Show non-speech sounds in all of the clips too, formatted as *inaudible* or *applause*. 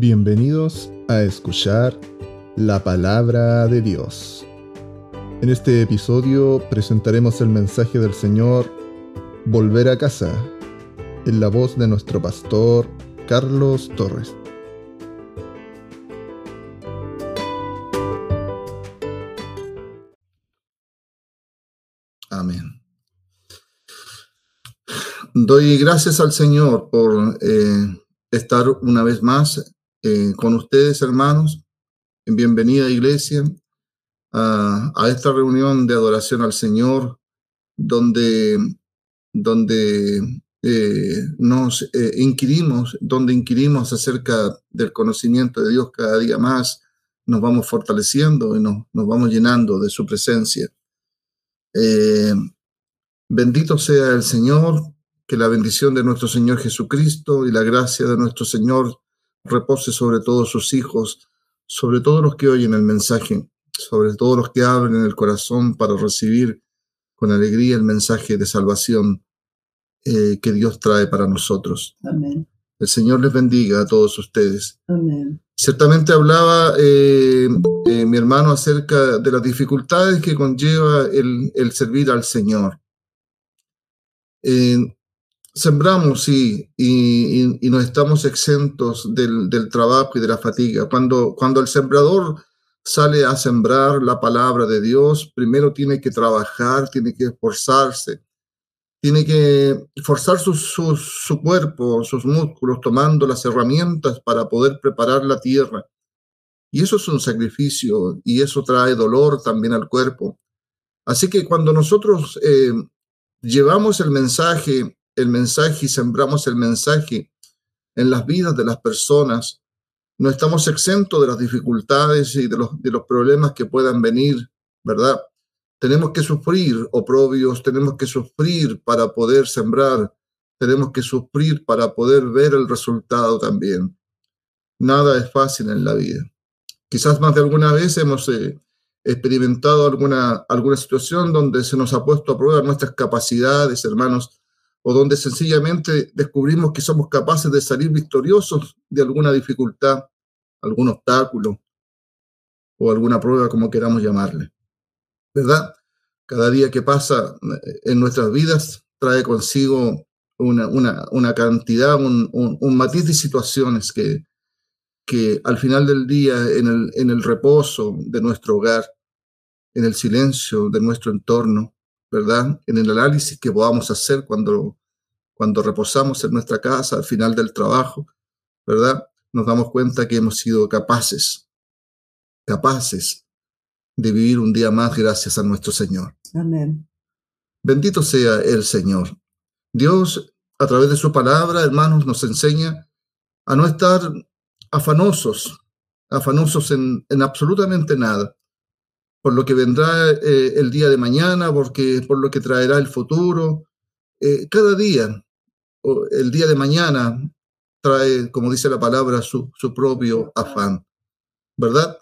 Bienvenidos a escuchar la palabra de Dios. En este episodio presentaremos el mensaje del Señor Volver a casa, en la voz de nuestro pastor Carlos Torres. Amén. Doy gracias al Señor por eh, estar una vez más eh, con ustedes, hermanos. Bienvenida, iglesia, a, esta reunión de adoración al Señor, donde, donde eh, nos eh, inquirimos, donde inquirimos acerca del conocimiento de Dios cada día más, nos vamos fortaleciendo y nos, nos vamos llenando de su presencia. bendito sea el Señor, que la bendición de nuestro Señor Jesucristo y la gracia de nuestro Señor repose sobre todos sus hijos, sobre todos los que oyen el mensaje, sobre todos los que abren el corazón para recibir con alegría el mensaje de salvación eh, que Dios trae para nosotros. Amén. El Señor les bendiga a todos ustedes. Amén. Ciertamente hablaba eh, eh, mi hermano acerca de las dificultades que conlleva el, el servir al Señor sembramos, sí, y, y, no estamos exentos del, del, trabajo y de la fatiga. Cuando, cuando el sembrador sale a sembrar la palabra de Dios, primero tiene que trabajar, tiene que esforzarse, tiene que forzar su, su, su cuerpo, sus músculos, tomando las herramientas para poder preparar la tierra. Y eso es un sacrificio y eso trae dolor también al cuerpo. Así que cuando nosotros eh, llevamos el mensaje el mensaje y sembramos el mensaje en las vidas de las personas, no estamos exentos de las dificultades y de los, de los problemas que puedan venir, ¿verdad? Tenemos que sufrir oprobios, tenemos que sufrir para poder sembrar, tenemos que sufrir para poder ver el resultado también. Nada es fácil en la vida. Quizás más de alguna vez hemos eh, experimentado alguna, alguna situación donde se nos ha puesto a prueba nuestras capacidades, hermanos, o donde sencillamente descubrimos que somos capaces de salir victoriosos de alguna dificultad, algún obstáculo o alguna prueba, como queramos llamarle. ¿Verdad? Cada día que pasa eh, en nuestras vidas trae consigo una, cantidad, un, un, matiz de situaciones que, que al final del día, en el reposo de nuestro hogar, en el silencio de nuestro entorno, ¿verdad? En el análisis que podamos hacer cuando, cuando reposamos en nuestra casa al final del trabajo, ¿verdad? Nos damos cuenta que hemos sido capaces, capaces de vivir un día más gracias a nuestro Señor. Amén. Bendito sea el Señor. Dios, a través de su palabra, hermanos, nos enseña a no estar afanosos, afanosos en, en absolutamente nada, por lo que vendrá eh, el día de mañana, porque, por lo que traerá el futuro. Eh, cada día, el día de mañana, trae, como dice la palabra, su, su propio afán, ¿verdad?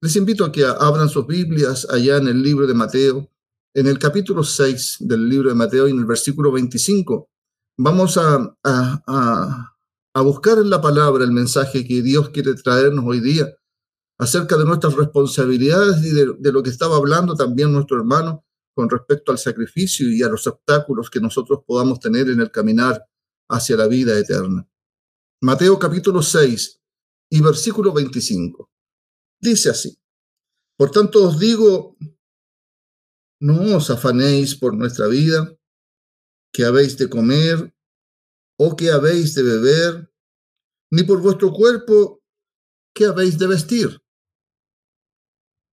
Les invito a que abran sus Biblias allá en el libro de Mateo, en el capítulo 6 del libro de Mateo y en el versículo 25. Vamos a, a, a buscar en la palabra el mensaje que Dios quiere traernos hoy día acerca de nuestras responsabilidades y de, lo que estaba hablando también nuestro hermano con respecto al sacrificio y a los obstáculos que nosotros podamos tener en el caminar hacia la vida eterna. Mateo capítulo 6 y versículo 25. Dice así, por tanto os digo, no os afanéis por nuestra vida, que habéis de comer o que habéis de beber, ni por vuestro cuerpo, que habéis de vestir.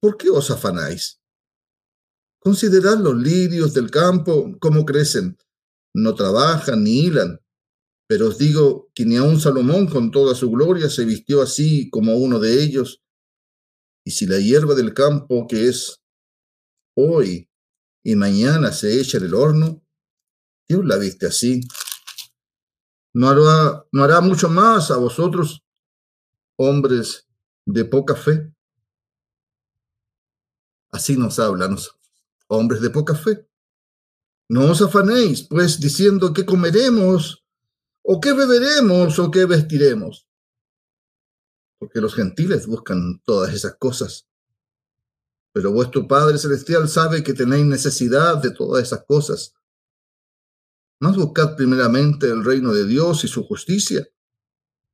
¿por qué os afanáis? Considerad los lirios del campo, cómo crecen. No trabajan ni hilan. Pero os digo que ni aun Salomón con toda su gloria se vistió así como uno de ellos. Y si la hierba del campo que es hoy y mañana se echa en el horno, Dios la viste así. ¿No hará, no hará mucho más a vosotros, hombres de poca fe? Así nos hablan hombres de poca fe. No os afanéis, pues, diciendo qué comeremos, o qué beberemos, o qué vestiremos. Porque los gentiles buscan todas esas cosas. Pero vuestro Padre Celestial sabe que tenéis necesidad de todas esas cosas. Más buscad primeramente el reino de Dios y su justicia,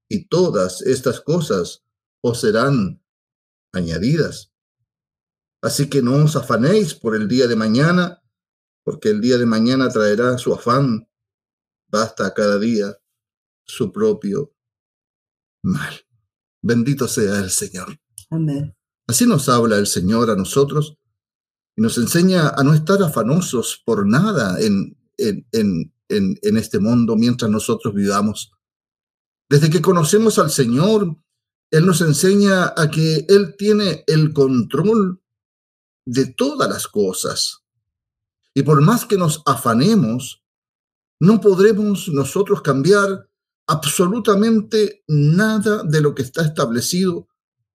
y todas estas cosas os serán añadidas. Así que no os afanéis por el día de mañana, porque el día de mañana traerá su afán. Basta cada día su propio mal. Bendito sea el Señor. Amén. Así nos habla el Señor a nosotros y nos enseña a no estar afanosos por nada en, en, en, en, este mundo mientras nosotros vivamos. Desde que conocemos al Señor, Él nos enseña a que Él tiene el control de todas las cosas. Y por más que nos afanemos, no podremos nosotros cambiar absolutamente nada de lo que está establecido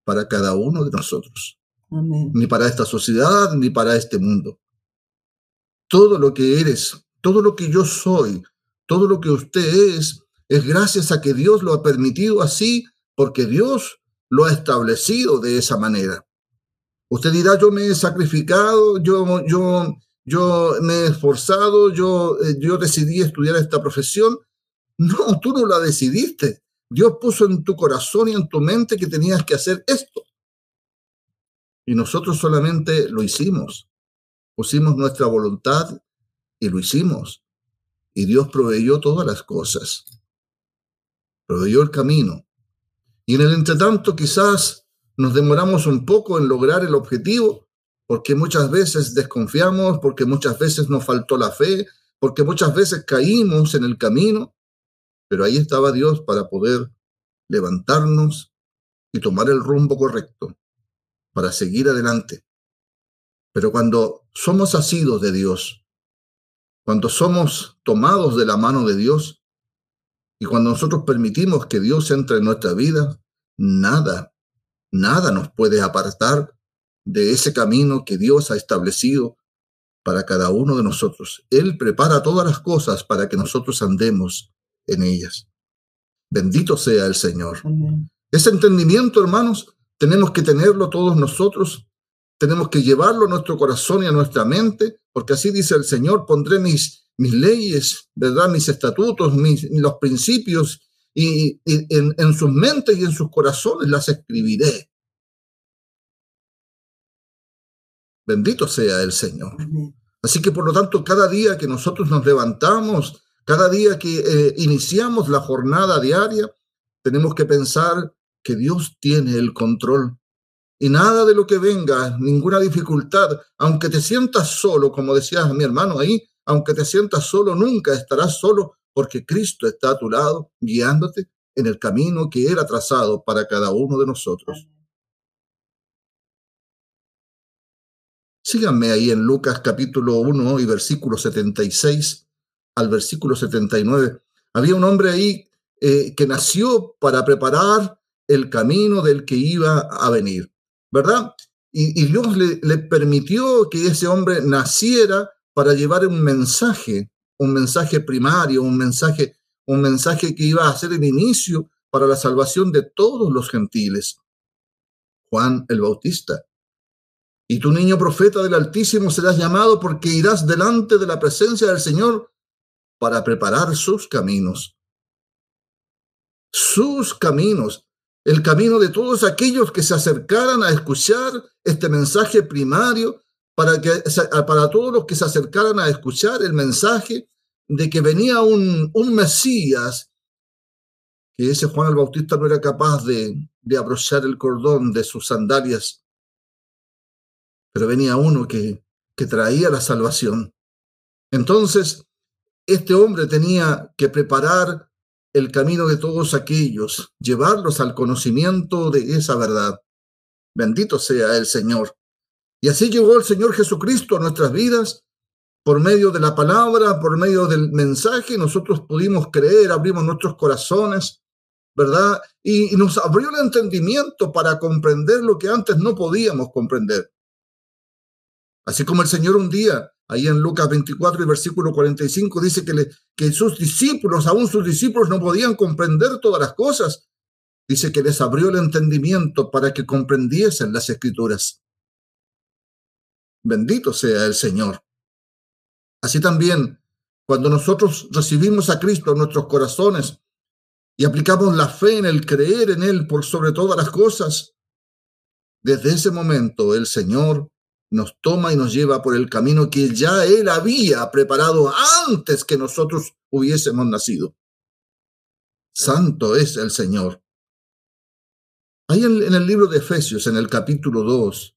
para cada uno de nosotros. Ni para esta sociedad, ni para este mundo. Todo lo que eres, todo lo que yo soy, todo lo que usted es, es gracias a que Dios lo ha permitido así, porque Dios lo ha establecido de esa manera. Usted dirá, yo me he sacrificado, yo, yo, yo me he esforzado, yo, eh, yo decidí estudiar esta profesión. No, tú no la decidiste. Dios puso en tu corazón y en tu mente que tenías que hacer esto. Y nosotros solamente lo hicimos. Pusimos nuestra voluntad y lo hicimos. Y Dios proveyó todas las cosas. Proveyó el camino. Y en el entretanto quizás nos demoramos un poco en lograr el objetivo porque muchas veces desconfiamos, porque muchas veces nos faltó la fe, porque muchas veces caímos en el camino, pero ahí estaba Dios para poder levantarnos y tomar el rumbo correcto, para seguir adelante. Pero cuando somos asidos de Dios, cuando somos tomados de la mano de Dios y cuando nosotros permitimos que Dios entre en nuestra vida, nada Nada nos puede apartar de ese camino que Dios ha establecido para cada uno de nosotros. Él prepara todas las cosas para que nosotros andemos en ellas. Bendito sea el Señor. Ese entendimiento, hermanos, tenemos que tenerlo todos nosotros. Tenemos que llevarlo a nuestro corazón y a nuestra mente, porque así dice el Señor, pondré mis, mis leyes, ¿verdad? Mis estatutos, mis, los principios y, en, sus mentes y en sus corazones las escribiré. Bendito sea el Señor. Así que por lo tanto, cada día que nosotros nos levantamos, cada día que eh, iniciamos la jornada diaria, tenemos que pensar que Dios tiene el control. Y nada de lo que venga, ninguna dificultad, aunque te sientas solo, como decía mi hermano ahí, aunque te sientas solo, nunca estarás solo porque Cristo está a tu lado, guiándote en el camino que Él ha trazado para cada uno de nosotros. Síganme ahí en Lucas capítulo 1 y versículo 76 al versículo 79. Había un hombre ahí eh, que nació para preparar el camino del que iba a venir, ¿verdad? Y, y Dios le, le permitió que ese hombre naciera para llevar un mensaje un mensaje primario, un mensaje, un mensaje que iba a ser el inicio para la salvación de todos los gentiles. Juan el Bautista. Y tu niño profeta del Altísimo serás llamado porque irás delante de la presencia del Señor para preparar sus caminos. Sus caminos, el camino de todos aquellos que se acercaran a escuchar este mensaje primario para, que, para todos los que se acercaran a escuchar el mensaje de que venía un, un Mesías, que ese Juan el Bautista no era capaz de, de abrochar el cordón de sus sandalias, pero venía uno que, que traía la salvación. Entonces, este hombre tenía que preparar el camino de todos aquellos, llevarlos al conocimiento de esa verdad. Bendito sea el Señor. Y así llegó el Señor Jesucristo a nuestras vidas por medio de la palabra, por medio del mensaje, nosotros pudimos creer, abrimos nuestros corazones, ¿verdad? Y, nos abrió el entendimiento para comprender lo que antes no podíamos comprender. Así como el Señor un día, ahí en Lucas 24 y versículo 45, dice que, le, que sus discípulos, aún sus discípulos, no podían comprender todas las cosas. Dice que les abrió el entendimiento para que comprendiesen las escrituras. Bendito sea el Señor. Así también, cuando nosotros recibimos a Cristo en nuestros corazones y aplicamos la fe en el creer en Él por sobre todas las cosas, desde ese momento el Señor nos toma y nos lleva por el camino que ya Él había preparado antes que nosotros hubiésemos nacido. Santo es el Señor. Ahí en, el libro de Efesios, en el capítulo 2,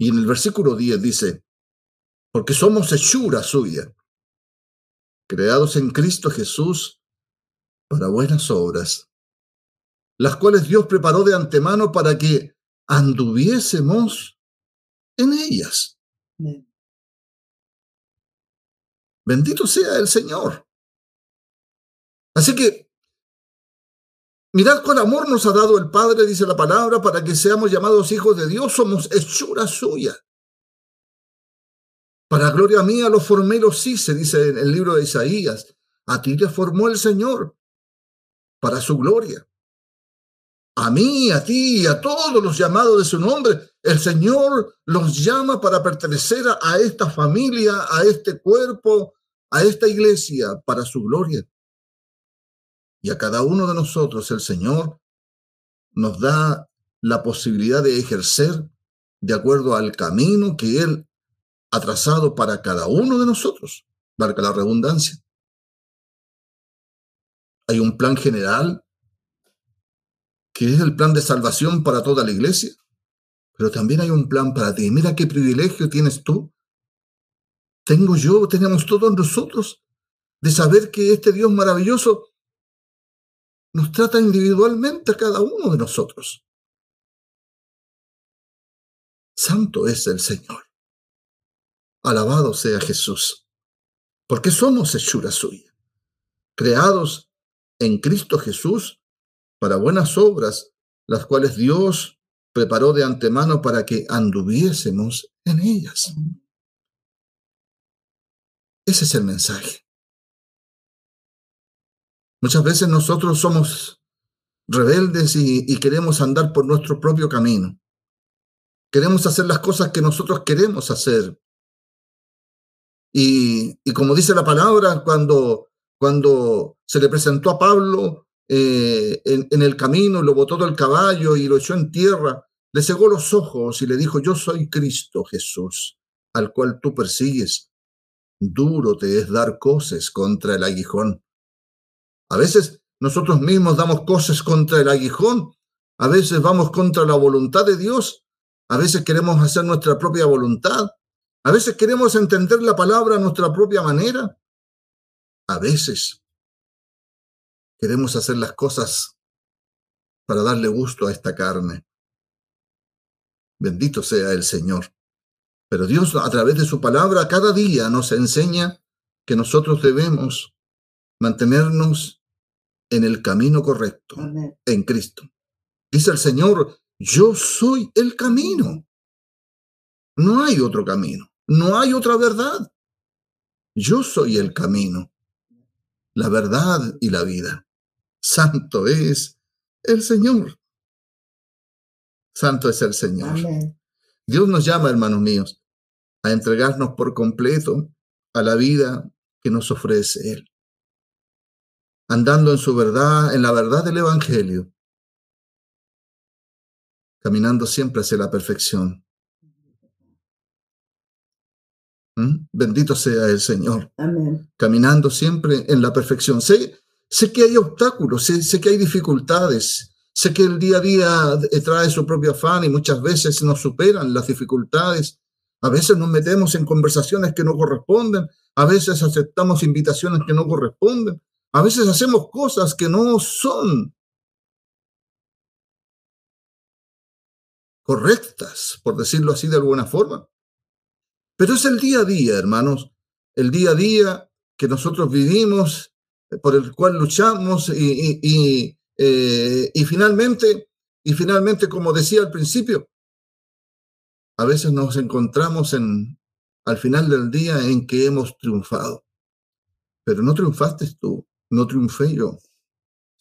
y en el versículo 10 dice, porque somos hechura suya, creados en Cristo Jesús para buenas obras, las cuales Dios preparó de antemano para que anduviésemos en ellas. Bendito sea el Señor. Así que, mirad cuál amor nos ha dado el Padre, dice la palabra, para que seamos llamados hijos de Dios, somos hechura suya. Para gloria mía lo formé y los hice, dice en el libro de Isaías. A ti te formó el Señor para su gloria. A mí, a ti a todos los llamados de su nombre, el Señor los llama para pertenecer a esta familia, a este cuerpo, a esta iglesia, para su gloria. Y a cada uno de nosotros el Señor nos da la posibilidad de ejercer de acuerdo al camino que Él atrasado para cada uno de nosotros, valga la redundancia. Hay un plan general que es el plan de salvación para toda la iglesia, pero también hay un plan para ti. Mira qué privilegio tienes tú. Tengo yo, tenemos todos nosotros, de saber que este Dios maravilloso nos trata individualmente a cada uno de nosotros. Santo es el Señor. Alabado sea Jesús, porque somos hechura suya, creados en Cristo Jesús para buenas obras, las cuales Dios preparó de antemano para que anduviésemos en ellas. Ese es el mensaje. Muchas veces nosotros somos rebeldes y, y, queremos andar por nuestro propio camino. Queremos hacer las cosas que nosotros queremos hacer. Y, como dice la palabra, cuando, cuando se le presentó a Pablo eh, en, el camino, lo botó del caballo y lo echó en tierra, le cegó los ojos y le dijo, yo soy Cristo Jesús, al cual tú persigues. Duro te es dar cosas contra el aguijón. A veces nosotros mismos damos cosas contra el aguijón, a veces vamos contra la voluntad de Dios, a veces queremos hacer nuestra propia voluntad, a veces queremos entender la palabra a nuestra propia manera. A veces queremos hacer las cosas para darle gusto a esta carne. Bendito sea el Señor. Pero Dios a través de su palabra cada día nos enseña que nosotros debemos mantenernos en el camino correcto, en Cristo. Dice el Señor, yo soy el camino. No hay otro camino. No hay otra verdad. Yo soy el camino, la verdad y la vida. Santo es el Señor. Santo es el Señor. Dios nos llama, hermanos míos, a entregarnos por completo a la vida que nos ofrece Él. Andando en su verdad, en la verdad del Evangelio. Caminando siempre hacia la perfección. ¿Mm? Bendito sea el Señor. Caminando siempre en la perfección. Sé, sé que hay obstáculos, sé, sé, que hay dificultades, sé que el día a día trae su propio afán y muchas veces nos superan las dificultades. A veces nos metemos en conversaciones que no corresponden, a veces aceptamos invitaciones que no corresponden, A veces hacemos cosas que no son correctas, por decirlo así de alguna forma. Pero es el día a día, hermanos, el día a día que nosotros vivimos, eh, por el cual luchamos y, eh, y, finalmente, y finalmente, como decía al principio, a veces nos encontramos en, al final del día en que hemos triunfado. Pero no triunfaste tú, no triunfé yo,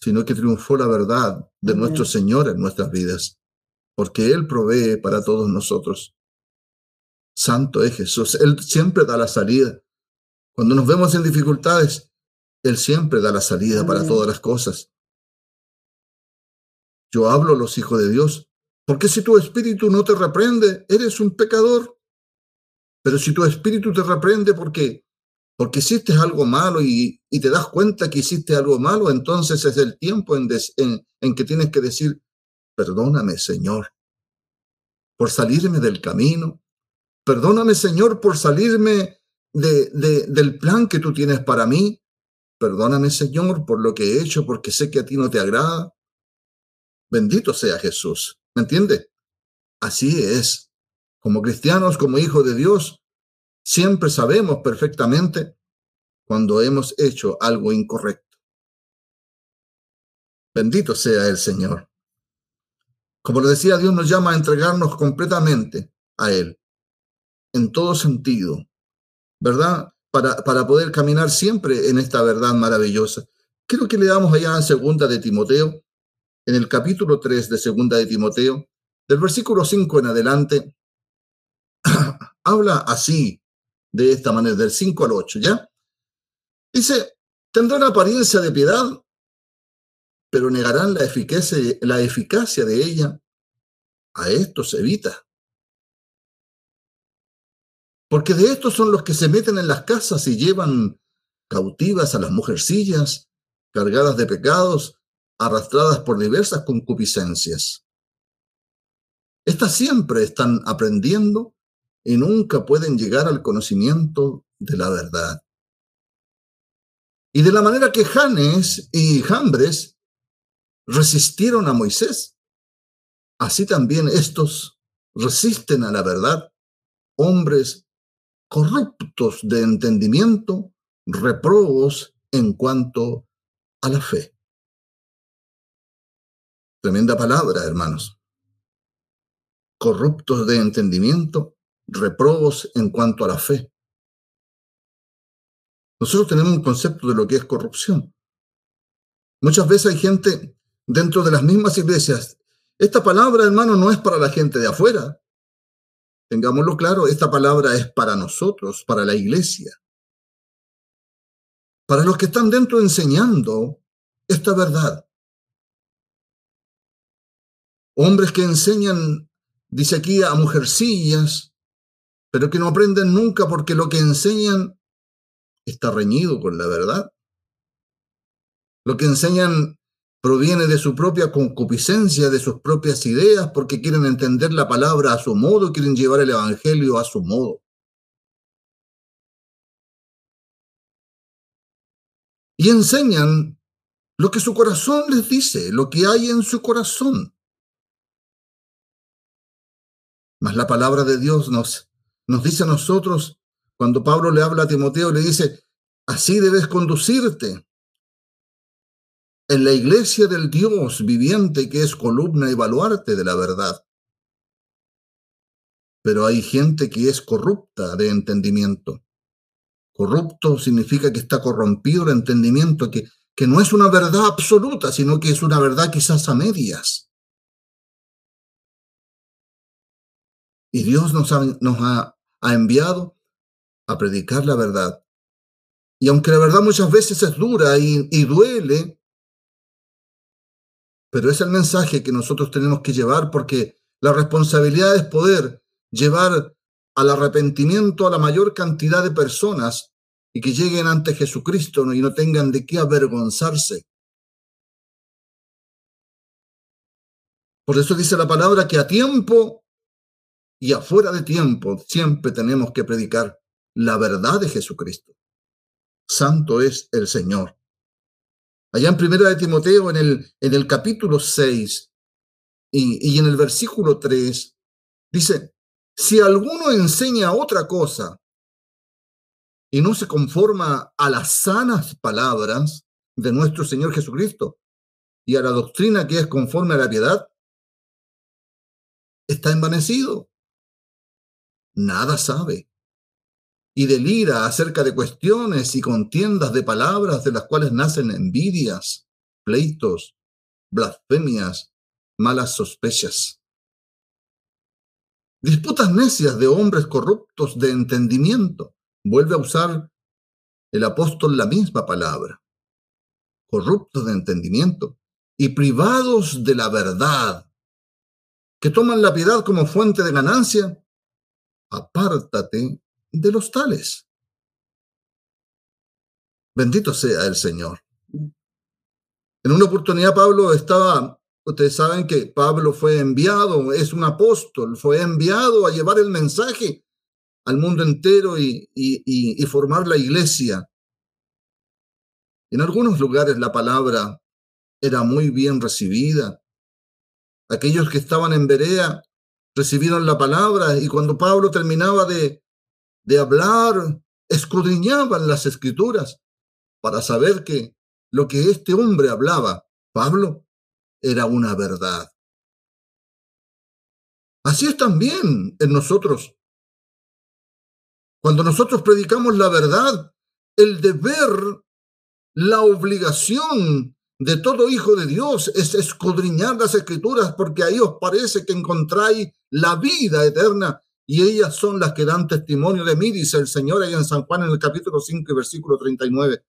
sino que triunfó la verdad de nuestro Señor en nuestras vidas porque Él provee para todos nosotros. Santo es Jesús, Él siempre da la salida. Cuando nos vemos en dificultades, Él siempre da la salida para todas las cosas. Yo hablo a los hijos de Dios, porque si tu espíritu no te reprende, eres un pecador. Pero si tu espíritu te reprende porque porque hiciste algo malo y, te das cuenta que hiciste algo malo, entonces es el tiempo en, en que tienes que decir, Perdóname, Señor, por salirme del camino. Perdóname, Señor, por salirme de, del plan que tú tienes para mí. Perdóname, Señor, por lo que he hecho, porque sé que a ti no te agrada. Bendito sea Jesús. ¿Me entiende? Así es. Como cristianos, como hijos de Dios, siempre sabemos perfectamente cuando hemos hecho algo incorrecto. Bendito sea el Señor. Como le decía, Dios nos llama a entregarnos completamente a Él, en todo sentido, ¿verdad? Para, para poder caminar siempre en esta verdad maravillosa. Creo que le damos allá en Segunda de Timoteo, en el capítulo 3 de Segunda de Timoteo, del versículo 5 en adelante, *clears throat* habla así, de esta manera, del 5 al 8, ¿ya? Dice, tendrán apariencia de piedad, pero negarán la eficacia, la eficacia de ella, a esto se evita. Porque de estos son los que se meten en las casas y llevan cautivas a las mujercillas, cargadas de pecados, arrastradas por diversas concupiscencias. Estas siempre están aprendiendo y nunca pueden llegar al conocimiento de la verdad. Y de la manera que Janes y Jambres resistieron a Moisés. Así también estos resisten a la verdad, hombres corruptos de entendimiento, reprobos en cuanto a la fe. Tremenda palabra, hermanos. Corruptos de entendimiento, reprobos en cuanto a la fe. Nosotros tenemos un concepto de lo que es corrupción. Muchas veces hay gente dentro de las mismas iglesias. Esta palabra, hermano, no es para la gente de afuera. Tengámoslo claro, esta palabra es para nosotros, para la iglesia. Para los que están dentro enseñando esta verdad. Hombres que enseñan, dice aquí, a mujercillas, pero que no aprenden nunca porque lo que enseñan está reñido con la verdad. Lo que enseñan proviene de su propia concupiscencia, de sus propias ideas, porque quieren entender la palabra a su modo, quieren llevar el Evangelio a su modo. Y enseñan lo que su corazón les dice, lo que hay en su corazón. Mas la palabra de Dios nos, nos dice a nosotros, cuando Pablo le habla a Timoteo, le dice, así debes conducirte en la iglesia del Dios viviente que es columna y baluarte de la verdad. Pero hay gente que es corrupta de entendimiento. Corrupto significa que está corrompido el entendimiento, que, que no es una verdad absoluta, sino que es una verdad quizás a medias. Y Dios nos ha, nos ha, enviado a predicar la verdad. Y aunque la verdad muchas veces es dura y, y duele, pero es el mensaje que nosotros tenemos que llevar porque la responsabilidad es poder llevar al arrepentimiento a la mayor cantidad de personas y que lleguen ante Jesucristo y no tengan de qué avergonzarse. Por eso dice la palabra que a tiempo y afuera de tiempo siempre tenemos que predicar la verdad de Jesucristo. Santo es el Señor. Allá en Primera de Timoteo, en el, en el capítulo 6 y, y en el versículo 3, dice, si alguno enseña otra cosa y no se conforma a las sanas palabras de nuestro Señor Jesucristo y a la doctrina que es conforme a la piedad, está envanecido. Nada sabe y delira acerca de cuestiones y contiendas de palabras de las cuales nacen envidias, pleitos, blasfemias, malas sospechas. Disputas necias de hombres corruptos de entendimiento. Vuelve a usar el apóstol la misma palabra. Corruptos de entendimiento y privados de la verdad, que toman la piedad como fuente de ganancia. Apártate de los tales. Bendito sea el Señor. En una oportunidad Pablo estaba, ustedes saben que Pablo fue enviado, es un apóstol, fue enviado a llevar el mensaje al mundo entero y, formar la iglesia. En algunos lugares la palabra era muy bien recibida. Aquellos que estaban en Berea recibieron la palabra y cuando Pablo terminaba de, de hablar, escudriñaban las escrituras para saber que lo que este hombre hablaba, Pablo, era una verdad. Así es también en nosotros. Cuando nosotros predicamos la verdad, el deber, la obligación de todo hijo de Dios es escudriñar las escrituras porque ahí os parece que encontráis la vida eterna y ellas son las que dan testimonio de mí, dice el Señor ahí en San Juan en el capítulo 5 y versículo 39.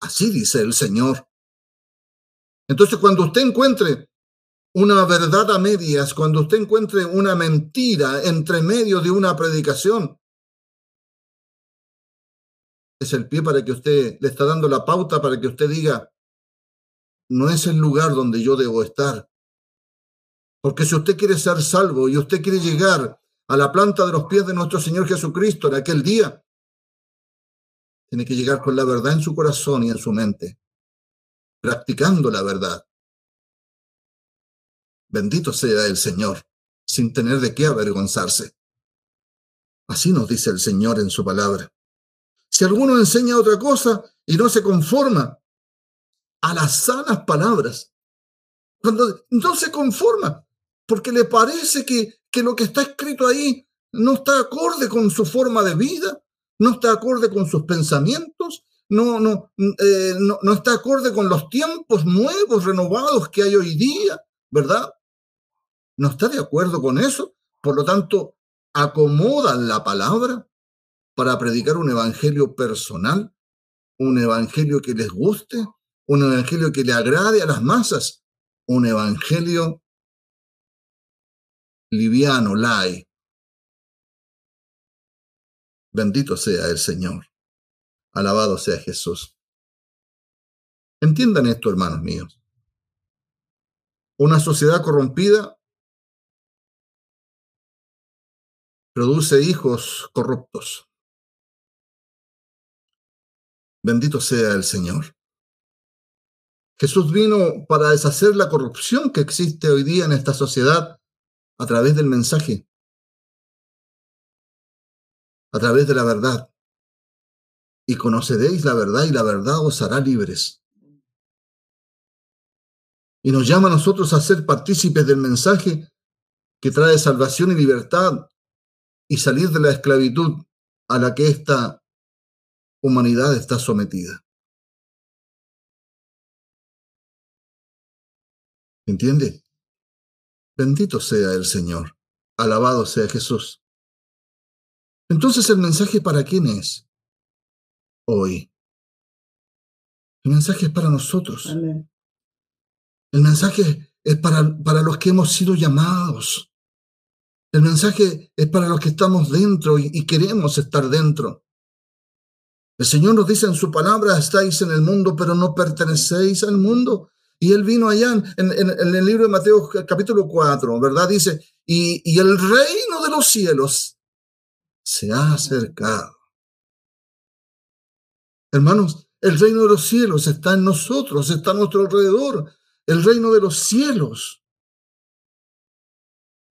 Así dice el Señor. Entonces, cuando usted encuentre una verdad a medias, cuando usted encuentre una mentira entre medio de una predicación, es el pie para que usted le está dando la pauta para que usted diga, no es el lugar donde yo debo estar. Porque si usted quiere ser salvo y usted quiere llegar a la planta de los pies de nuestro Señor Jesucristo en aquel día, tiene que llegar con la verdad en su corazón y en su mente, practicando la verdad. Bendito sea el Señor, sin tener de qué avergonzarse. Así nos dice el Señor en su palabra. Si alguno enseña otra cosa y no se conforma a las sanas palabras, cuando no se conforma, porque le parece que, que lo que está escrito ahí no está acorde con su forma de vida, no está acorde con sus pensamientos, no, no, eh, no, no está acorde con los tiempos nuevos, renovados que hay hoy día, ¿verdad? No está de acuerdo con eso, por lo tanto, acomodan la palabra para predicar un evangelio personal, un evangelio que les guste, un evangelio que le agrade a las masas, un evangelio liviano, lai. Bendito sea el Señor. Alabado sea Jesús. Entiendan esto, hermanos míos. Una sociedad corrompida produce hijos corruptos. Bendito sea el Señor. Jesús vino para deshacer la corrupción que existe hoy día en esta sociedad a través del mensaje, a través de la verdad. Y conoceréis la verdad y la verdad os hará libres. Y nos llama a nosotros a ser partícipes del mensaje que trae salvación y libertad y salir de la esclavitud a la que esta humanidad está sometida. ¿Entiende? Bendito sea el Señor. Alabado sea Jesús. Entonces, ¿el mensaje para quién es? Hoy. El mensaje es para nosotros. El mensaje es para, para los que hemos sido llamados. El mensaje es para los que estamos dentro y, y queremos estar dentro. El Señor nos dice en su palabra, estáis en el mundo, pero no pertenecéis al mundo. Y él vino allá en, el libro de Mateo capítulo 4, ¿verdad? Dice, y, y el reino de los cielos se ha acercado. Hermanos, El reino de los cielos está en nosotros, está a nuestro alrededor. El reino de los cielos.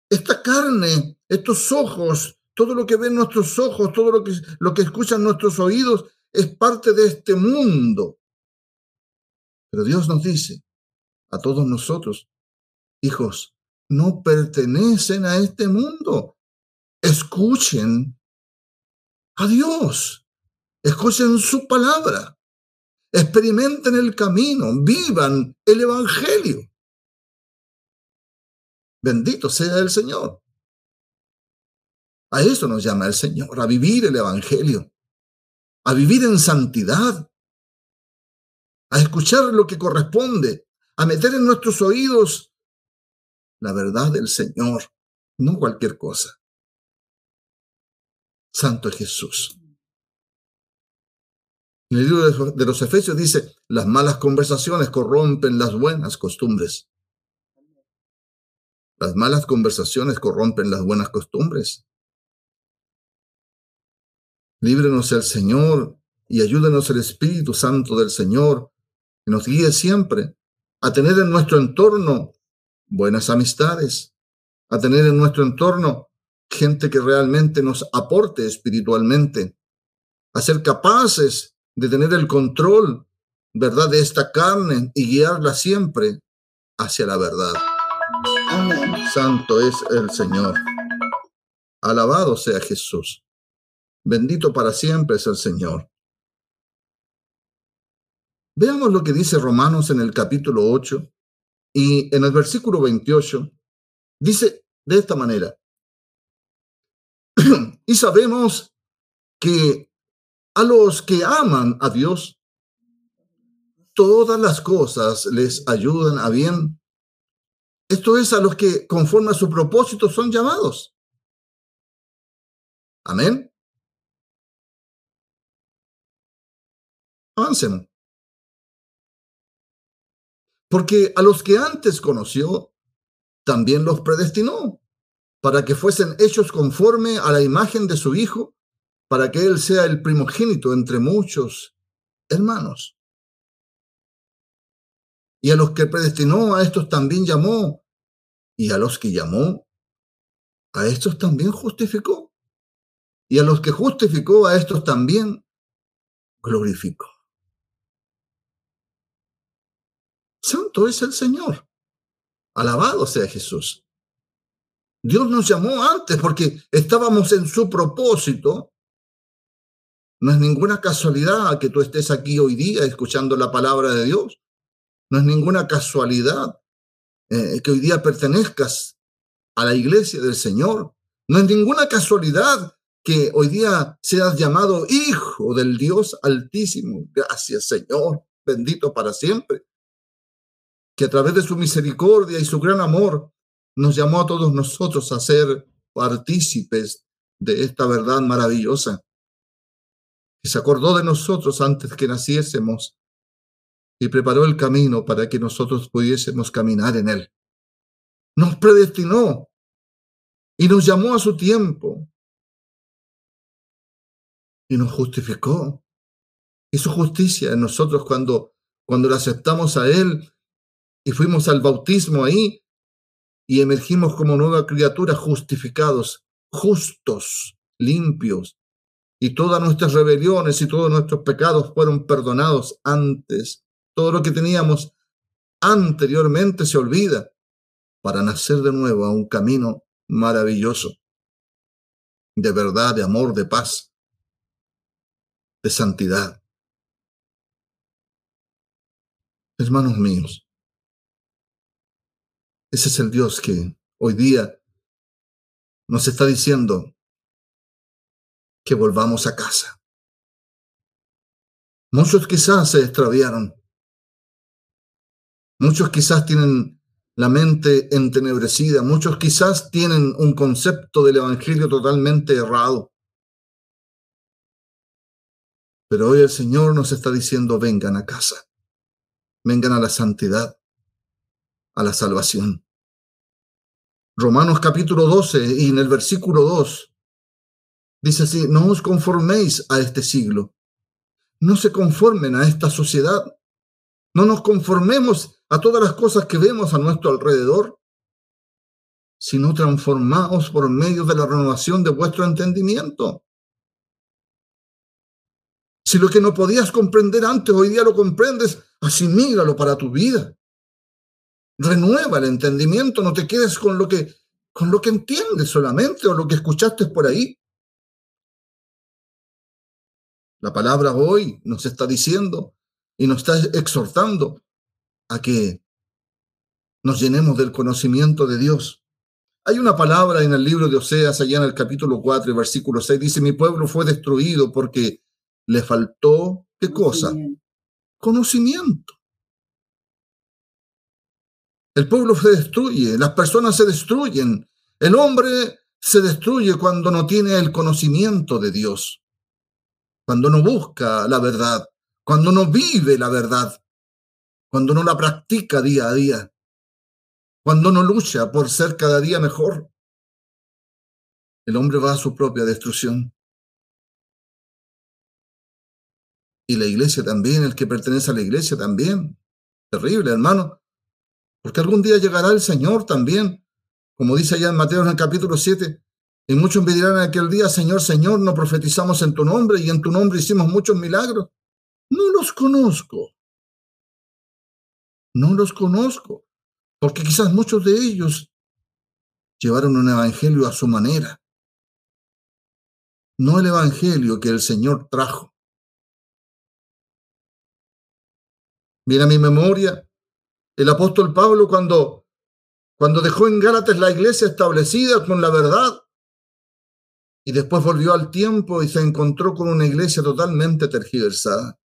Esta carne, estos ojos, todo lo que ven nuestros ojos, todo lo que, lo que escuchan nuestros oídos, es parte de este mundo. Pero Dios nos dice a todos nosotros, hijos, no pertenecen a este mundo. Escuchen a Dios. Escuchen su palabra. Experimenten el camino. Vivan el Evangelio. Bendito sea el Señor. A eso nos llama el Señor, a vivir el Evangelio, a vivir en santidad, a escuchar lo que corresponde, a meter en nuestros oídos la verdad del Señor, no cualquier cosa. Santo Jesús. En el libro de los Efesios dice, las malas conversaciones corrompen las buenas costumbres. Las malas conversaciones corrompen las buenas costumbres. Líbrenos el Señor y ayúdenos el Espíritu Santo del Señor, que nos guíe siempre a tener en nuestro entorno buenas amistades, a tener en nuestro entorno gente que realmente nos aporte espiritualmente, a ser capaces de tener el control, ¿verdad?, de esta carne y guiarla siempre hacia la verdad. Santo es el Señor. Alabado sea Jesús. Bendito para siempre es el Señor. Veamos lo que dice Romanos en el capítulo 8 y en el versículo 28. Dice de esta manera. *clears throat* y sabemos que a los que aman a Dios, todas las cosas les ayudan a bien. Esto es a los que conforme a su propósito son llamados. Amén. Avancemos. Porque a los que antes conoció, también los predestinó, para que fuesen hechos conforme a la imagen de su Hijo, para que Él sea el primogénito entre muchos hermanos. Y a los que predestinó, a estos también llamó, y a los que llamó, a estos también justificó, y a los que justificó, a estos también glorificó. Santo es el Señor. Alabado sea Jesús. Dios nos llamó antes porque estábamos en su propósito. No es ninguna casualidad que tú estés aquí hoy día escuchando la palabra de Dios. No es ninguna casualidad eh, que hoy día pertenezcas a la iglesia del Señor. No es ninguna casualidad que hoy día seas llamado hijo del Dios altísimo. Gracias Señor, bendito para siempre que a través de su misericordia y su gran amor nos llamó a todos nosotros a ser partícipes de esta verdad maravillosa, que se acordó de nosotros antes que naciésemos y preparó el camino para que nosotros pudiésemos caminar en él. Nos predestinó y nos llamó a su tiempo y nos justificó. Hizo justicia en nosotros cuando, cuando le aceptamos a Él y fuimos al bautismo ahí y emergimos como nueva criatura justificados, justos, limpios. Y todas nuestras rebeliones y todos nuestros pecados fueron perdonados antes. Todo lo que teníamos anteriormente se olvida para nacer de nuevo a un camino maravilloso de verdad, de amor, de paz, de santidad. Hermanos míos, ese es el Dios que hoy día nos está diciendo que volvamos a casa. Muchos quizás se extraviaron. Muchos quizás tienen la mente entenebrecida. Muchos quizás tienen un concepto del Evangelio totalmente errado. Pero hoy el Señor nos está diciendo, vengan a casa. Vengan a la santidad a la salvación. Romanos capítulo 12 y en el versículo 2 dice así, no os conforméis a este siglo, no se conformen a esta sociedad. No nos conformemos a todas las cosas que vemos a nuestro alrededor, sino transformaos por medio de la renovación de vuestro entendimiento. Si lo que no podías comprender antes, hoy día lo comprendes, asimílalo para tu vida. Renueva el entendimiento, no te quedes con lo que con lo que entiendes solamente o lo que escuchaste por ahí. La palabra hoy nos está diciendo y nos está exhortando a que nos llenemos del conocimiento de Dios. Hay una palabra en el libro de Oseas, allá en el capítulo 4, versículo 6, dice, mi pueblo fue destruido porque le faltó, ¿qué cosa? Conocimiento. El pueblo se destruye, las personas se destruyen, el hombre se destruye cuando no tiene el conocimiento de Dios, cuando no busca la verdad, cuando no vive la verdad, cuando no la practica día a día, cuando no lucha por ser cada día mejor. El hombre va a su propia destrucción. Y la iglesia también, el que pertenece a la iglesia también. Terrible, hermano. Porque algún día llegará el Señor también, como dice allá en Mateo en el capítulo 7, y muchos me dirán en aquel día, Señor, Señor, no profetizamos en tu nombre y en tu nombre hicimos muchos milagros. No los conozco. No los conozco, porque quizás muchos de ellos llevaron un evangelio a su manera, no el evangelio que el Señor trajo. Mira mi memoria el apóstol Pablo cuando, cuando dejó en Gálatas la iglesia establecida con la verdad y después volvió al tiempo y se encontró con una iglesia totalmente tergiversada.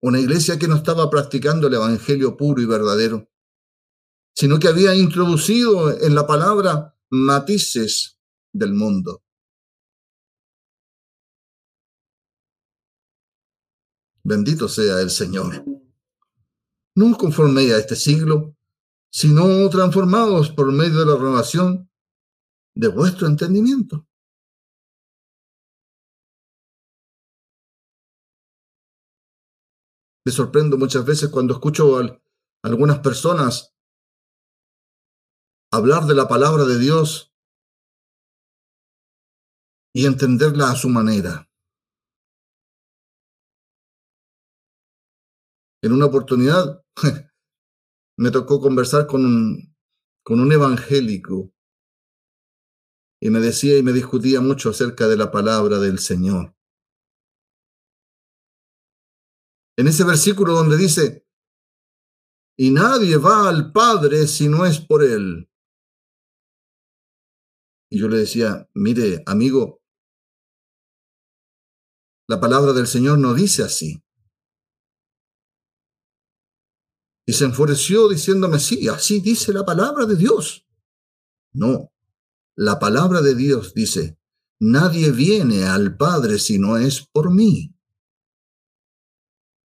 Una iglesia que no estaba practicando el evangelio puro y verdadero, sino que había introducido en la palabra matices del mundo. Bendito sea el Señor no os conforméis a este siglo, sino transformados por medio de la renovación de vuestro entendimiento. Me sorprendo muchas veces cuando escucho a algunas personas hablar de la palabra de Dios y entenderla a su manera. En una oportunidad *laughs* me tocó conversar con un, con un evangélico y me decía y me discutía mucho acerca de la palabra del Señor. En ese versículo donde dice, y nadie va al Padre si no es por Él. Y yo le decía, mire, amigo, la palabra del Señor no dice así. Y se enfureció diciéndome, sí, así dice la palabra de Dios. No, la palabra de Dios dice, nadie viene al Padre si no es por mí.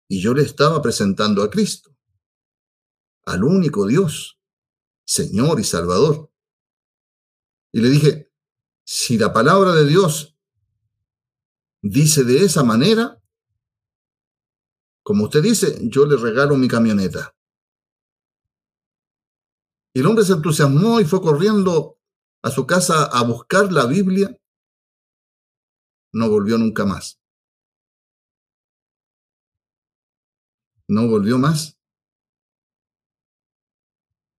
Y yo le estaba presentando a Cristo, al único Dios, Señor y Salvador. Y le dije, si la palabra de Dios dice de esa manera, como usted dice, yo le regalo mi camioneta. El hombre se entusiasmó y fue corriendo a su casa a buscar la Biblia. No volvió nunca más. No volvió más.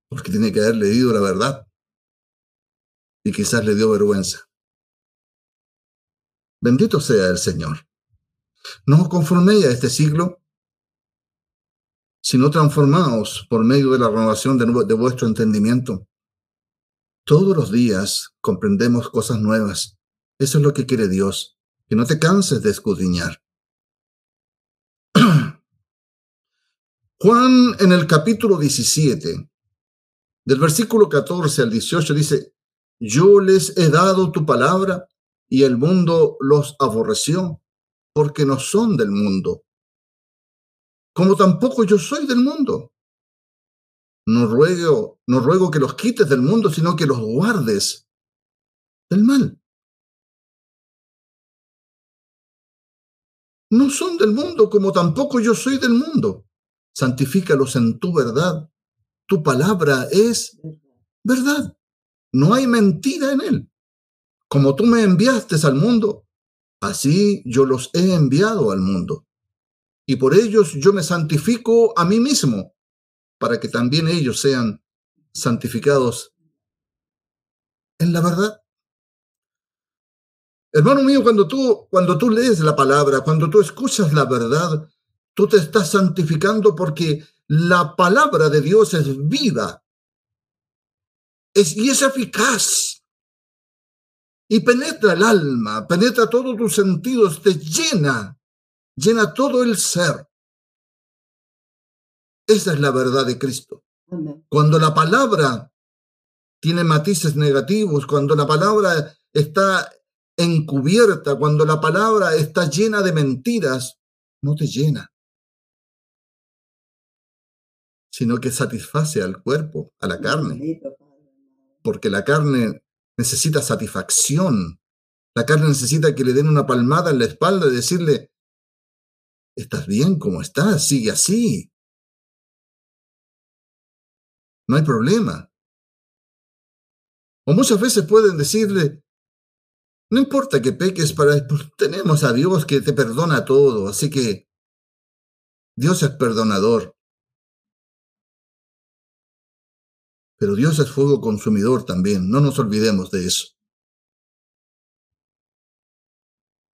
Porque tiene que haber leído la verdad. Y quizás le dio vergüenza. Bendito sea el Señor. No os conforméis a este siglo, sino transformaos por medio de la renovación de, vuestro entendimiento. Todos los días comprendemos cosas nuevas. Eso es lo que quiere Dios, que no te canses de escudriñar. *clears throat* Juan en el capítulo 17, del versículo 14 al 18 dice, yo les he dado tu palabra y el mundo los aborreció, porque no son del mundo, como tampoco yo soy del mundo. No ruego, no ruego que los quites del mundo, sino que los guardes del mal. no son del mundo, como tampoco yo soy del mundo. Santifícalos en tu verdad. Tu palabra es verdad. No hay mentira en él. Como tú me enviaste al mundo, así yo los he enviado al mundo. Y por ellos yo me santifico a mí mismo, para que también ellos sean santificados en la verdad. Hermano mío, cuando tú, cuando tú lees la palabra, cuando tú escuchas la verdad, tú te estás santificando porque la palabra de Dios es viva es, y es eficaz. Y penetra el alma, penetra todos tus sentidos, te llena, llena todo el ser. Esa es la verdad de Cristo. Cuando la palabra tiene matices negativos, cuando la palabra está encubierta, cuando la palabra está llena de mentiras, no te llena, sino que satisface al cuerpo, a la carne, porque la carne necesita satisfacción, la carne necesita que le den una palmada en la espalda y decirle, estás bien como estás, sigue así. No hay problema. O muchas veces pueden decirle, no importa que peques, para tenemos a Dios que te perdona todo, así que Dios es perdonador. Pero Dios es fuego consumidor también, no nos olvidemos de eso.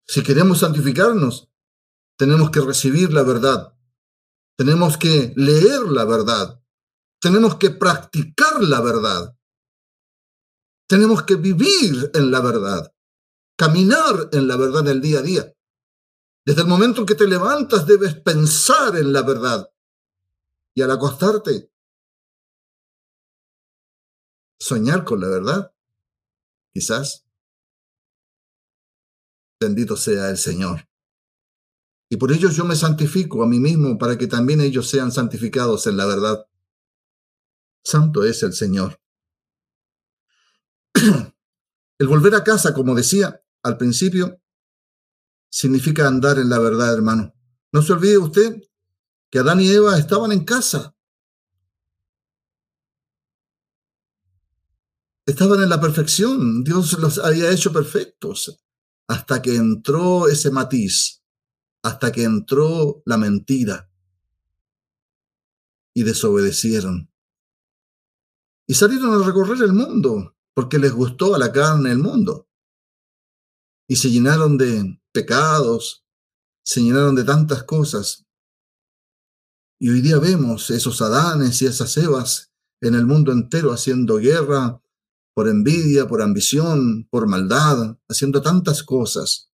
Si queremos santificarnos, tenemos que recibir la verdad, tenemos que leer la verdad, tenemos que practicar la verdad, tenemos que vivir en la verdad caminar en la verdad en el día a día. Desde el momento en que te levantas debes pensar en la verdad. Y al acostarte, soñar con la verdad. Quizás. Bendito sea el Señor. Y por ello yo me santifico a mí mismo para que también ellos sean santificados en la verdad. Santo es el Señor. *clears throat* El volver a casa, como decía, al principio, significa andar en la verdad, hermano. No se olvide usted que Adán y Eva estaban en casa. Estaban en la perfección. Dios los había hecho perfectos hasta que entró ese matiz, hasta que entró la mentira y desobedecieron. Y salieron a recorrer el mundo porque les gustó a la carne el mundo y se llenaron de pecados, se llenaron de tantas cosas. Y hoy día vemos esos Adanes y esas Evas en el mundo entero haciendo guerra por envidia, por ambición, por maldad, haciendo tantas cosas.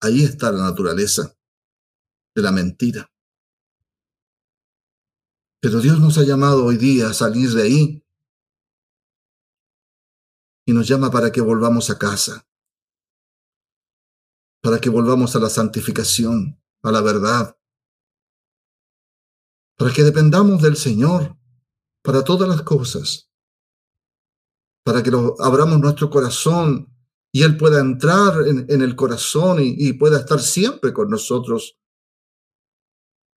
Ahí está la naturaleza de la mentira. Pero Dios nos ha llamado hoy día a salir de ahí. Y nos llama para que volvamos a casa, para que volvamos a la santificación, a la verdad, para que dependamos del Señor para todas las cosas, para que abramos nuestro corazón y Él pueda entrar en, el corazón y, y pueda estar siempre con nosotros,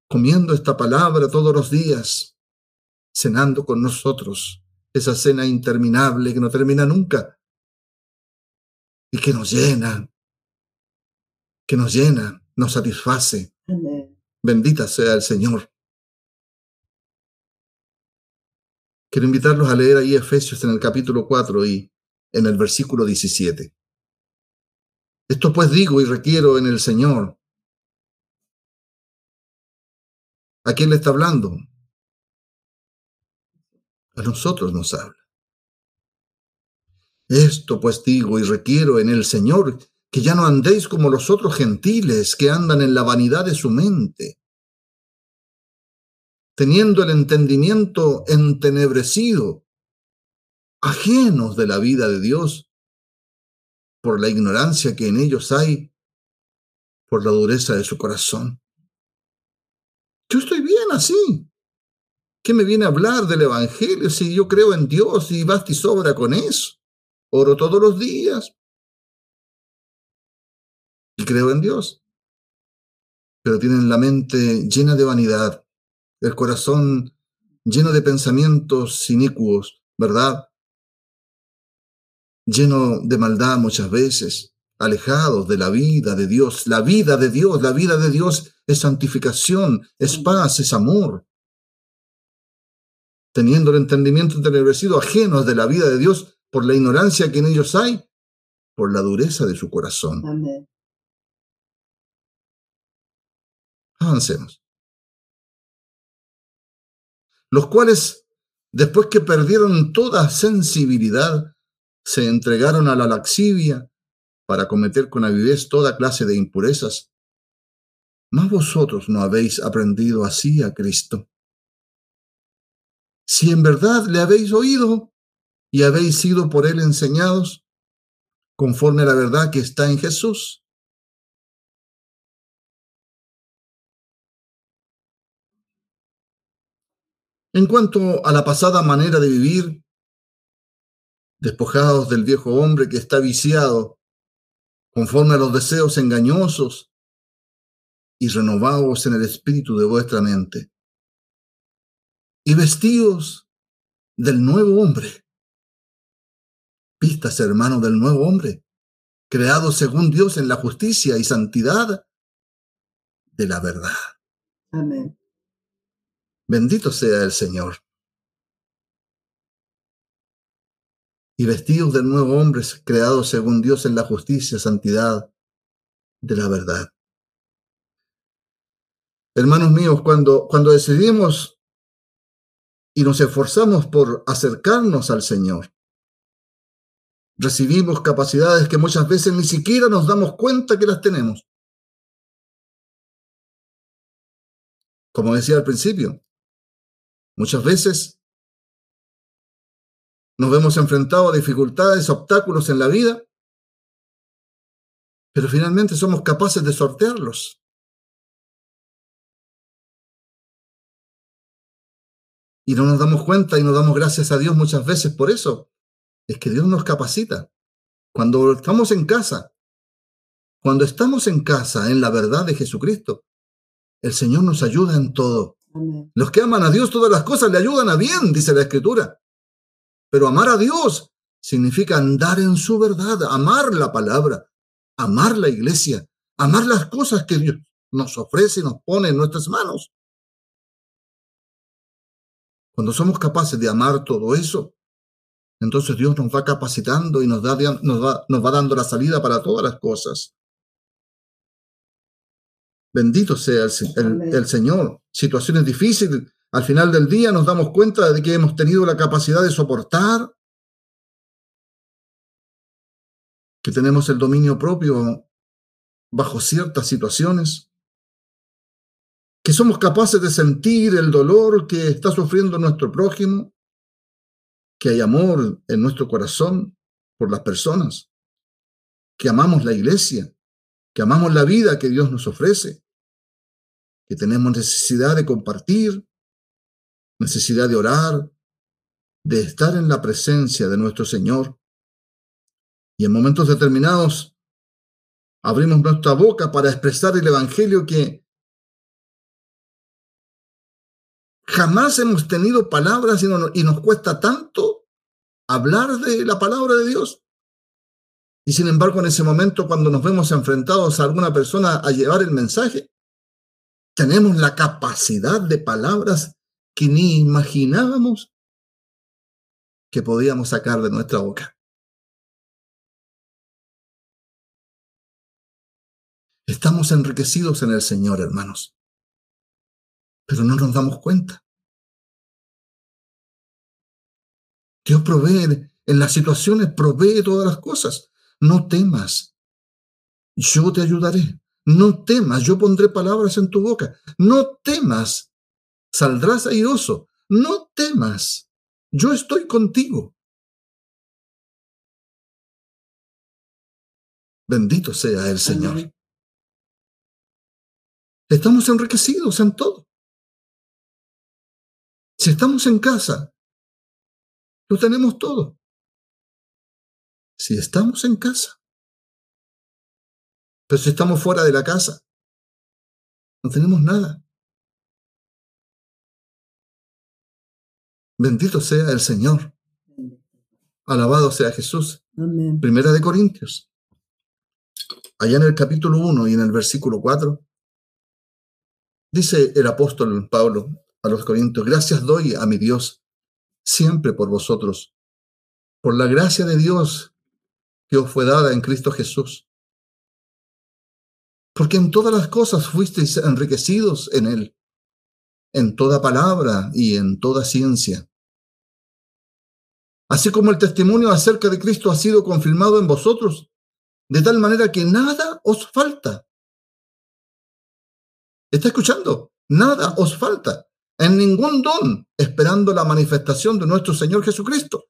comiendo esta palabra todos los días, cenando con nosotros esa cena interminable que no termina nunca y que nos llena, que nos llena, nos satisface. Bendita sea el Señor. Quiero invitarlos a leer ahí Efesios en el capítulo 4 y en el versículo 17. Esto pues digo y requiero en el Señor. ¿A quién le está hablando? a nosotros nos habla. Esto pues digo y requiero en el Señor que ya no andéis como los otros gentiles que andan en la vanidad de su mente, teniendo el entendimiento entenebrecido, ajenos de la vida de Dios, por la ignorancia que en ellos hay, por la dureza de su corazón. Yo estoy bien así. ¿Qué me viene a hablar del Evangelio si yo creo en Dios y basta y sobra con eso? Oro todos los días. Y creo en Dios. pero tienen la mente llena de vanidad, el corazón lleno de pensamientos inicuos, ¿verdad? Lleno de maldad muchas veces, alejados de la vida de Dios. La vida de Dios, la vida de Dios es santificación, es paz, es amor. Teniendo el entendimiento entenebrecido, ajenos de la vida de Dios por la ignorancia que en ellos hay, por la dureza de su corazón. Amén. Avancemos. Los cuales, después que perdieron toda sensibilidad, se entregaron a la laxivia para cometer con avidez toda clase de impurezas. Mas vosotros no habéis aprendido así a Cristo. Si en verdad le habéis oído y habéis sido por él enseñados, conforme a la verdad que está en Jesús. En cuanto a la pasada manera de vivir, despojados del viejo hombre que está viciado, conforme a los deseos engañosos, y renovados en el espíritu de vuestra mente, y vestidos del nuevo hombre. Pistas, hermano, del nuevo hombre, creado según Dios en la justicia y santidad de la verdad. Amén. Bendito sea el Señor. Y vestidos del nuevo hombre creado según Dios en la justicia, santidad de la verdad. Hermanos míos, cuando, cuando decidimos y nos esforzamos por acercarnos al Señor, recibimos capacidades que muchas veces ni siquiera nos damos cuenta que las tenemos. Como decía al principio, muchas veces nos vemos enfrentados a dificultades, obstáculos en la vida, pero finalmente somos capaces de sortearlos. Y no nos damos cuenta y nos damos gracias a Dios muchas veces por eso. Es que Dios nos capacita. Cuando estamos en casa, cuando estamos en casa en la verdad de Jesucristo, el Señor nos ayuda en todo. Los que aman a Dios, todas las cosas le ayudan a bien, dice la Escritura. Pero amar a Dios significa andar en su verdad, amar la palabra, amar la iglesia, amar las cosas que Dios nos ofrece y nos pone en nuestras manos. Cuando somos capaces de amar todo eso, entonces Dios nos va capacitando y nos, da, nos, va, nos va dando la salida para todas las cosas. Bendito sea el Señor. Situaciones difíciles, al final del día nos damos cuenta de que hemos tenido la capacidad de soportar, que tenemos el dominio propio bajo ciertas situaciones, que somos capaces de sentir el dolor que está sufriendo nuestro prójimo, que hay amor en nuestro corazón por las personas, que amamos la iglesia, que amamos la vida que Dios nos ofrece, que tenemos necesidad de compartir, necesidad de orar, de estar en la presencia de nuestro Señor. Y en momentos determinados abrimos nuestra boca para expresar el Evangelio que jamás hemos tenido palabras y, nos cuesta tanto hablar de la palabra de Dios. Y sin embargo, en ese momento, cuando nos vemos enfrentados a alguna persona a llevar el mensaje, tenemos la capacidad de palabras que ni imaginábamos que podíamos sacar de nuestra boca. Estamos enriquecidos en el Señor, hermanos, pero no nos damos cuenta. Dios provee, en las situaciones provee todas las cosas. No temas, yo te ayudaré. No temas, yo pondré palabras en tu boca. No temas, saldrás airoso. No temas, yo estoy contigo. Bendito sea el Señor. Estamos enriquecidos en todo. Si estamos en casa, lo tenemos todo. Si estamos en casa. Pero si estamos fuera de la casa, No tenemos nada. Bendito sea el Señor. Alabado sea Jesús. Primera de Corintios. Allá en el capítulo 1 y en el versículo 4, dice el apóstol Pablo a los Corintios, gracias doy a mi Dios siempre por vosotros, por la gracia de Dios que os fue dada en Cristo Jesús. Porque en todas las cosas fuisteis enriquecidos en Él, en toda palabra y en toda ciencia así como el testimonio acerca de Cristo ha sido confirmado en vosotros, de tal manera que nada os falta. ¿Está escuchando? Nada os falta en ningún don, esperando la manifestación de nuestro Señor Jesucristo.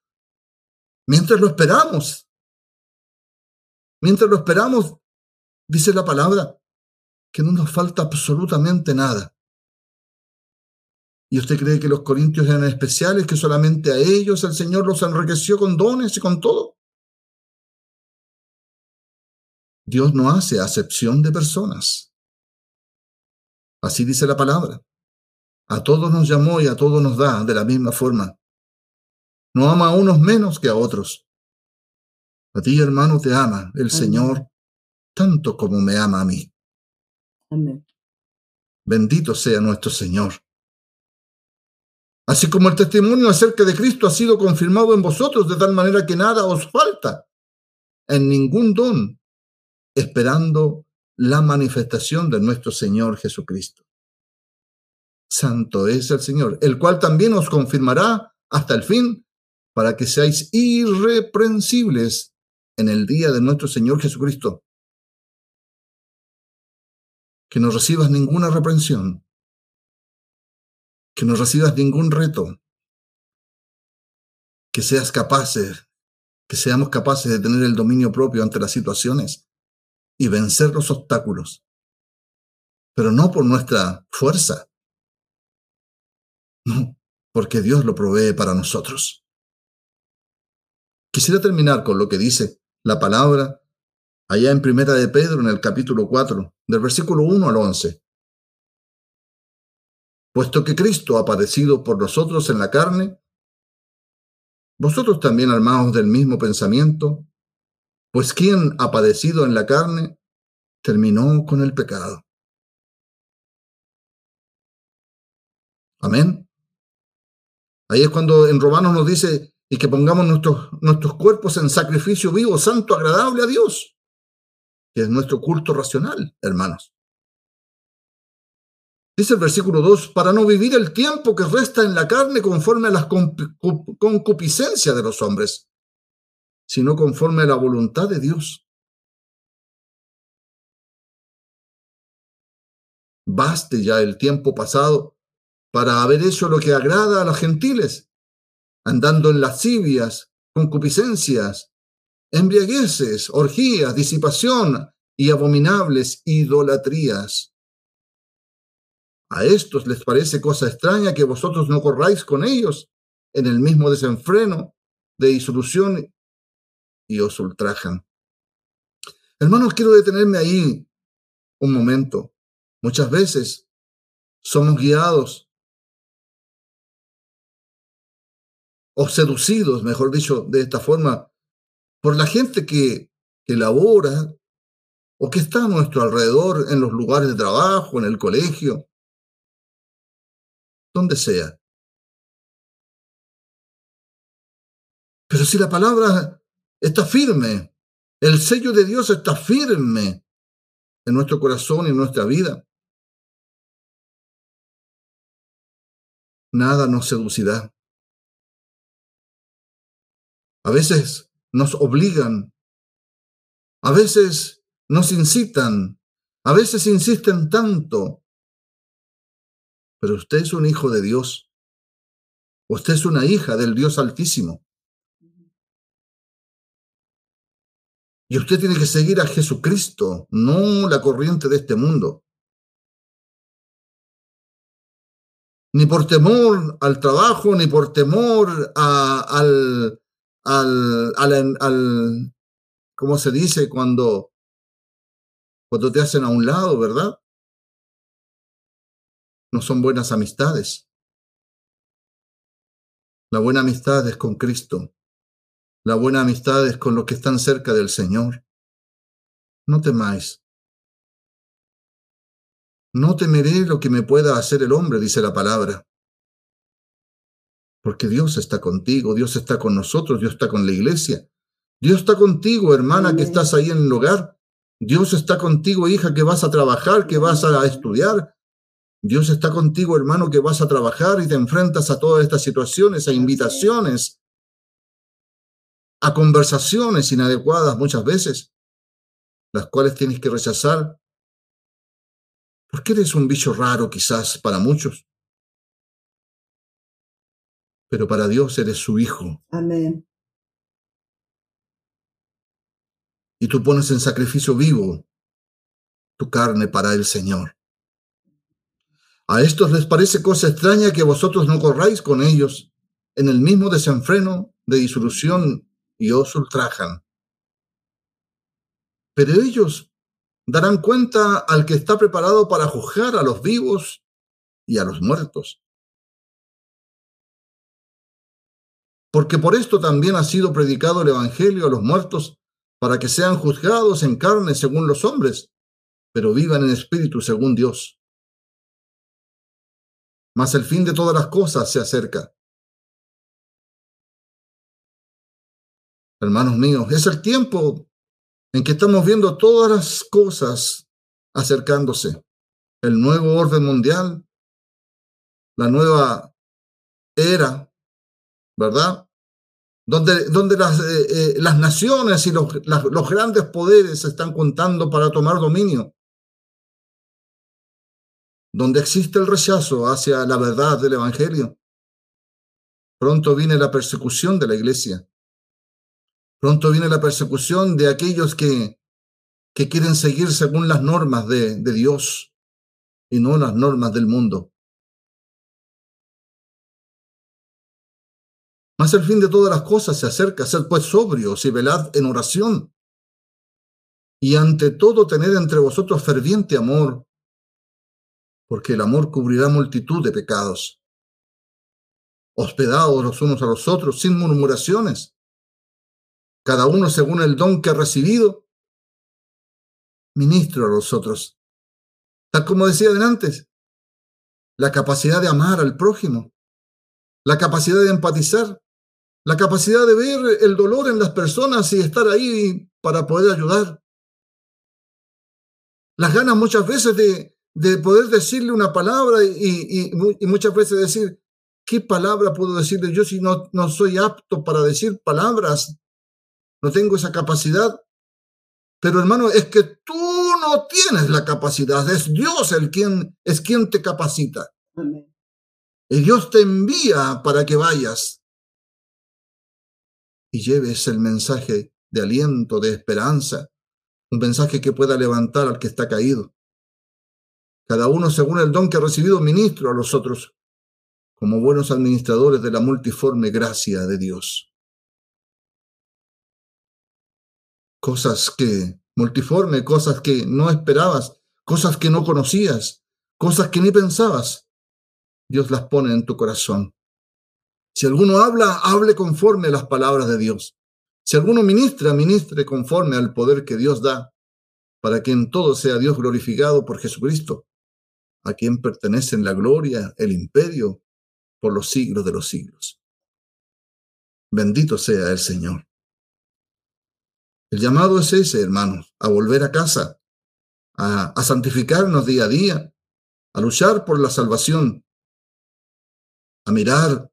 Mientras lo esperamos, mientras lo esperamos, dice la palabra, que no nos falta absolutamente nada. ¿Y usted cree que los corintios eran especiales, que solamente a ellos el Señor los enriqueció con dones y con todo? Dios no hace acepción de personas. Así dice la palabra. A todos nos llamó y a todos nos da de la misma forma. No ama a unos menos que a otros. A ti, hermano, te ama el Señor tanto como me ama a mí. Amén. Bendito sea nuestro Señor. Así como el testimonio acerca de Cristo ha sido confirmado en vosotros de tal manera que nada os falta en ningún don, esperando la manifestación de nuestro Señor Jesucristo. Santo es el Señor, el cual también os confirmará hasta el fin, para que seáis irreprensibles en el día de nuestro Señor Jesucristo. Que no recibas ninguna reprensión, que no recibas ningún reto, que seas capaces, que seamos capaces de tener el dominio propio ante las situaciones y vencer los obstáculos, pero no por nuestra fuerza, no, porque Dios lo provee para nosotros. Quisiera terminar con lo que dice la palabra allá en Primera de Pedro en el capítulo 4, del versículo 1 al 11 puesto que Cristo ha padecido por nosotros en la carne, vosotros también armados del mismo pensamiento, pues quien ha padecido en la carne terminó con el pecado. Amén. Ahí es cuando en Romanos nos dice y que pongamos nuestros, nuestros cuerpos en sacrificio vivo, santo, agradable a Dios, que es nuestro culto racional, hermanos. Dice el versículo 2, para no vivir el tiempo que resta en la carne conforme a las concupiscencias de los hombres, sino conforme a la voluntad de Dios. Baste ya el tiempo pasado para haber hecho lo que agrada a los gentiles, andando en lascivias, concupiscencias, embriagueces, orgías, disipación y abominables idolatrías a estos les parece cosa extraña que vosotros no corráis con ellos en el mismo desenfreno de disolución y os ultrajan. Hermanos, quiero detenerme ahí un momento. Muchas veces somos guiados o seducidos, mejor dicho, de esta forma, por la gente que, que labora o que está a nuestro alrededor en los lugares de trabajo, en el colegio, donde sea. Pero si la palabra está firme, el sello de Dios está firme en nuestro corazón y en nuestra vida, nada nos seducirá. A veces nos obligan, a veces nos incitan, a veces insisten tanto pero usted es un hijo de Dios. Usted es una hija del Dios Altísimo. Y usted tiene que seguir a Jesucristo, no la corriente de este mundo. Ni por temor al trabajo, ni por temor al, al, al, al, ¿cómo se dice? Cuando, cuando te hacen a un lado, ¿verdad? No son buenas amistades. La buena amistad es con Cristo. La buena amistad es con los que están cerca del Señor. No temáis. No temeré lo que me pueda hacer el hombre, dice la palabra. Porque Dios está contigo, Dios está con nosotros, Dios está con la iglesia. Dios está contigo, hermana, que estás ahí en el hogar. Dios está contigo, hija, que vas a trabajar, que vas a estudiar. Dios está contigo, hermano, que vas a trabajar y te enfrentas a todas estas situaciones, a invitaciones, a conversaciones inadecuadas muchas veces, las cuales tienes que rechazar. Porque eres un bicho raro quizás para muchos. Pero para Dios eres su hijo. Amén. Y tú pones en sacrificio vivo tu carne para el Señor. A estos les parece cosa extraña que vosotros no corráis con ellos en el mismo desenfreno de disolución y os ultrajan. Pero ellos darán cuenta al que está preparado para juzgar a los vivos y a los muertos. Porque por esto también ha sido predicado el Evangelio a los muertos, para que sean juzgados en carne según los hombres, pero vivan en espíritu según Dios. Mas el fin de todas las cosas se acerca. Hermanos míos, es el tiempo en que estamos viendo todas las cosas acercándose. El nuevo orden mundial, la nueva era, ¿verdad? Donde, donde las, eh, eh, las naciones y los, los grandes poderes se están contando para tomar dominio donde existe el rechazo hacia la verdad del Evangelio. Pronto viene la persecución de la iglesia. Pronto viene la persecución de aquellos que, que quieren seguir según las normas de, de Dios y no las normas del mundo. Mas el fin de todas las cosas se acerca, ser pues sobrios y velad en oración. Y ante todo tener entre vosotros ferviente amor, porque el amor cubrirá multitud de pecados. Hospedados los unos a los otros, sin murmuraciones, cada uno según el don que ha recibido, ministro a los otros. Tal como decía antes, la capacidad de amar al prójimo, la capacidad de empatizar, la capacidad de ver el dolor en las personas y estar ahí para poder ayudar. Las ganas muchas veces de, de poder decirle una palabra y, muchas veces decir, ¿qué palabra puedo decirle yo si no, no soy apto para decir palabras? No tengo esa capacidad. Pero hermano, es que tú no tienes la capacidad, es Dios el quien es quien te capacita. Y Dios te envía para que vayas y lleves el mensaje de aliento, de esperanza, un mensaje que pueda levantar al que está caído cada uno según el don que ha recibido ministro a los otros, como buenos administradores de la multiforme gracia de Dios. Cosas que, multiforme, cosas que no esperabas, cosas que no conocías, cosas que ni pensabas, Dios las pone en tu corazón. Si alguno habla, hable conforme a las palabras de Dios. Si alguno ministra, ministre conforme al poder que Dios da, para que en todo sea Dios glorificado por Jesucristo, a quien pertenecen la gloria, el imperio, por los siglos de los siglos. Bendito sea el Señor. El llamado es ese, hermanos, a volver a casa, a, a santificarnos día a día, a luchar por la salvación, a mirar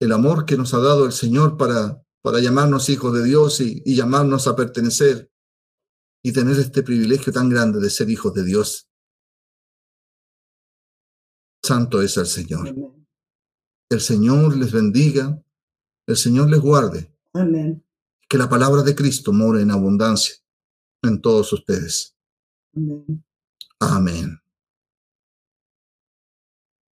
el amor que nos ha dado el Señor para, para llamarnos hijos de Dios y, y llamarnos a pertenecer y tener este privilegio tan grande de ser hijos de Dios Santo es el Señor. El Señor les bendiga, el Señor les guarde. Amén. Que la palabra de Cristo more en abundancia en todos ustedes. Amén. Amén.